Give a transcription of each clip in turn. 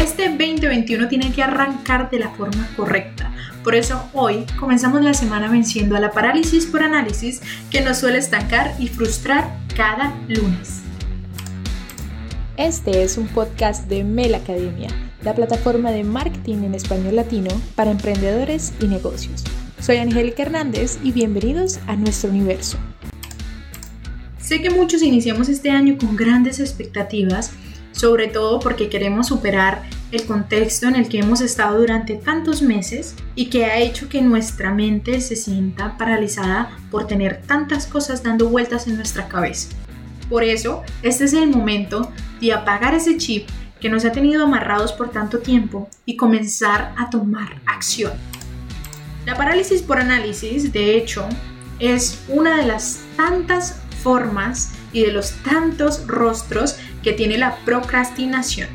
Este 2021 tiene que arrancar de la forma correcta. Por eso hoy comenzamos la semana venciendo a la parálisis por análisis que nos suele estancar y frustrar cada lunes. Este es un podcast de Mel Academia, la plataforma de marketing en español latino para emprendedores y negocios. Soy Angélica Hernández y bienvenidos a nuestro universo. Sé que muchos iniciamos este año con grandes expectativas, sobre todo porque queremos superar el contexto en el que hemos estado durante tantos meses y que ha hecho que nuestra mente se sienta paralizada por tener tantas cosas dando vueltas en nuestra cabeza. Por eso, este es el momento de apagar ese chip que nos ha tenido amarrados por tanto tiempo y comenzar a tomar acción. La parálisis por análisis, de hecho, es una de las tantas formas y de los tantos rostros que tiene la procrastinación.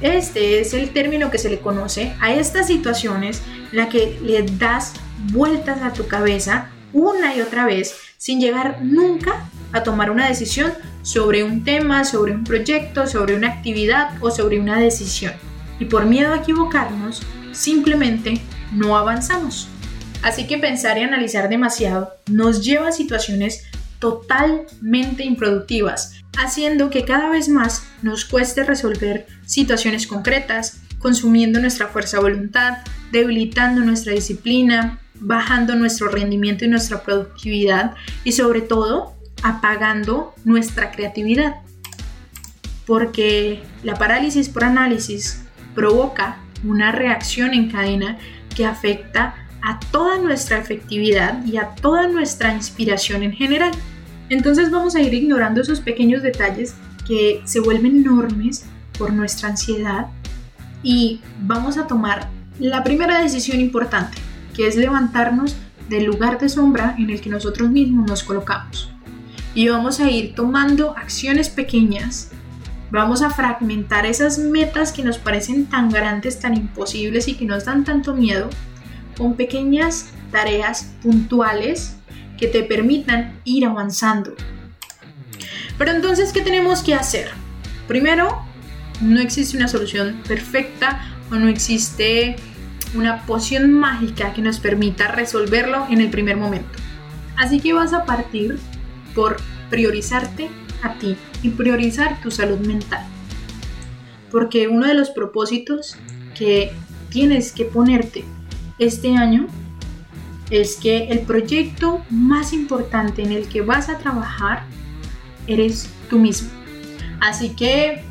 Este es el término que se le conoce a estas situaciones en la que le das vueltas a tu cabeza una y otra vez sin llegar nunca a tomar una decisión sobre un tema, sobre un proyecto, sobre una actividad o sobre una decisión. Y por miedo a equivocarnos, simplemente no avanzamos. Así que pensar y analizar demasiado nos lleva a situaciones totalmente improductivas, haciendo que cada vez más nos cueste resolver situaciones concretas, consumiendo nuestra fuerza voluntad, debilitando nuestra disciplina, bajando nuestro rendimiento y nuestra productividad y sobre todo apagando nuestra creatividad. Porque la parálisis por análisis provoca una reacción en cadena que afecta a toda nuestra efectividad y a toda nuestra inspiración en general. Entonces vamos a ir ignorando esos pequeños detalles que se vuelven enormes por nuestra ansiedad y vamos a tomar la primera decisión importante, que es levantarnos del lugar de sombra en el que nosotros mismos nos colocamos. Y vamos a ir tomando acciones pequeñas, vamos a fragmentar esas metas que nos parecen tan grandes, tan imposibles y que nos dan tanto miedo con pequeñas tareas puntuales que te permitan ir avanzando. Pero entonces, ¿qué tenemos que hacer? Primero, no existe una solución perfecta o no existe una poción mágica que nos permita resolverlo en el primer momento. Así que vas a partir por priorizarte a ti y priorizar tu salud mental. Porque uno de los propósitos que tienes que ponerte este año es que el proyecto más importante en el que vas a trabajar eres tú mismo. Así que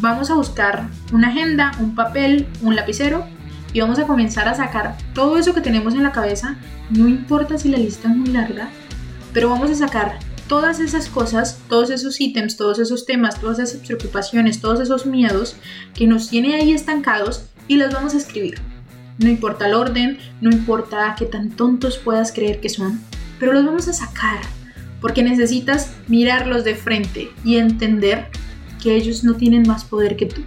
vamos a buscar una agenda, un papel, un lapicero y vamos a comenzar a sacar todo eso que tenemos en la cabeza. No importa si la lista es muy larga, pero vamos a sacar todas esas cosas, todos esos ítems, todos esos temas, todas esas preocupaciones, todos esos miedos que nos tienen ahí estancados y los vamos a escribir. No importa el orden, no importa qué tan tontos puedas creer que son, pero los vamos a sacar porque necesitas mirarlos de frente y entender que ellos no tienen más poder que tú.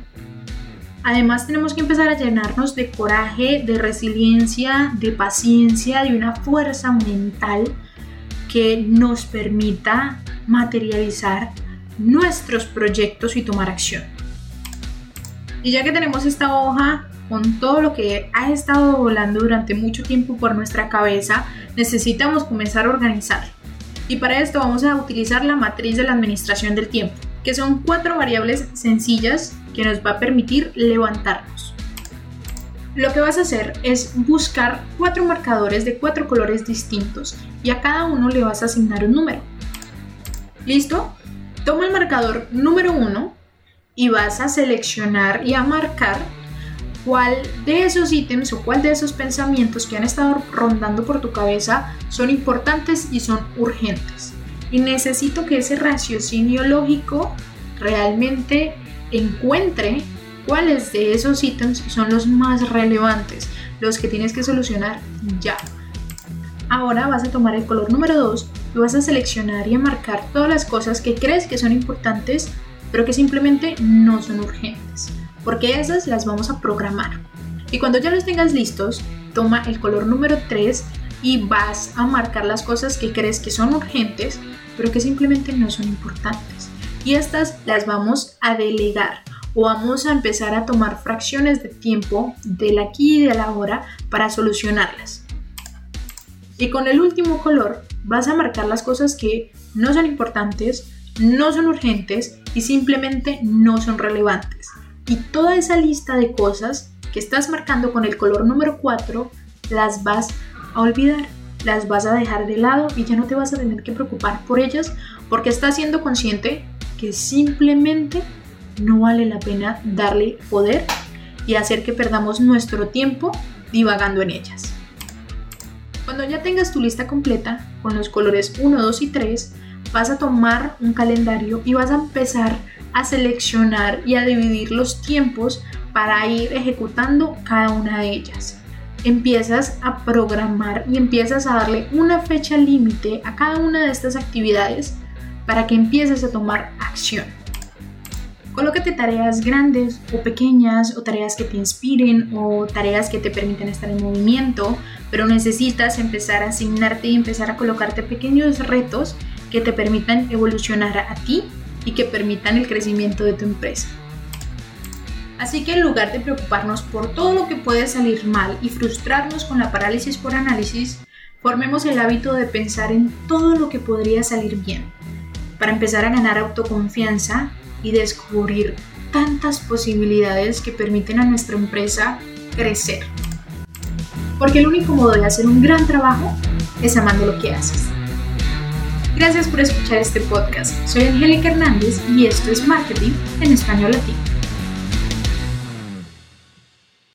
Además tenemos que empezar a llenarnos de coraje, de resiliencia, de paciencia, de una fuerza mental que nos permita materializar nuestros proyectos y tomar acción. Y ya que tenemos esta hoja con todo lo que ha estado volando durante mucho tiempo por nuestra cabeza, necesitamos comenzar a organizar. Y para esto vamos a utilizar la matriz de la administración del tiempo, que son cuatro variables sencillas que nos va a permitir levantarnos. Lo que vas a hacer es buscar cuatro marcadores de cuatro colores distintos y a cada uno le vas a asignar un número. ¿Listo? Toma el marcador número uno y vas a seleccionar y a marcar cuál de esos ítems o cuál de esos pensamientos que han estado rondando por tu cabeza son importantes y son urgentes. Y necesito que ese raciocinio lógico realmente encuentre cuáles de esos ítems son los más relevantes, los que tienes que solucionar ya. Ahora vas a tomar el color número 2 y vas a seleccionar y a marcar todas las cosas que crees que son importantes, pero que simplemente no son urgentes porque esas las vamos a programar. Y cuando ya los tengas listos, toma el color número 3 y vas a marcar las cosas que crees que son urgentes, pero que simplemente no son importantes. Y estas las vamos a delegar o vamos a empezar a tomar fracciones de tiempo del aquí y del ahora para solucionarlas. Y con el último color vas a marcar las cosas que no son importantes, no son urgentes y simplemente no son relevantes. Y toda esa lista de cosas que estás marcando con el color número 4 las vas a olvidar, las vas a dejar de lado y ya no te vas a tener que preocupar por ellas porque estás siendo consciente que simplemente no vale la pena darle poder y hacer que perdamos nuestro tiempo divagando en ellas. Cuando ya tengas tu lista completa con los colores 1, 2 y 3, vas a tomar un calendario y vas a empezar a seleccionar y a dividir los tiempos para ir ejecutando cada una de ellas. Empiezas a programar y empiezas a darle una fecha límite a cada una de estas actividades para que empieces a tomar acción. Colócate tareas grandes o pequeñas o tareas que te inspiren o tareas que te permiten estar en movimiento, pero necesitas empezar a asignarte y empezar a colocarte pequeños retos que te permitan evolucionar a ti y que permitan el crecimiento de tu empresa. Así que en lugar de preocuparnos por todo lo que puede salir mal y frustrarnos con la parálisis por análisis, formemos el hábito de pensar en todo lo que podría salir bien, para empezar a ganar autoconfianza y descubrir tantas posibilidades que permiten a nuestra empresa crecer. Porque el único modo de hacer un gran trabajo es amando lo que haces. Gracias por escuchar este podcast. Soy Angélica Hernández y esto es Marketing en Español Latino.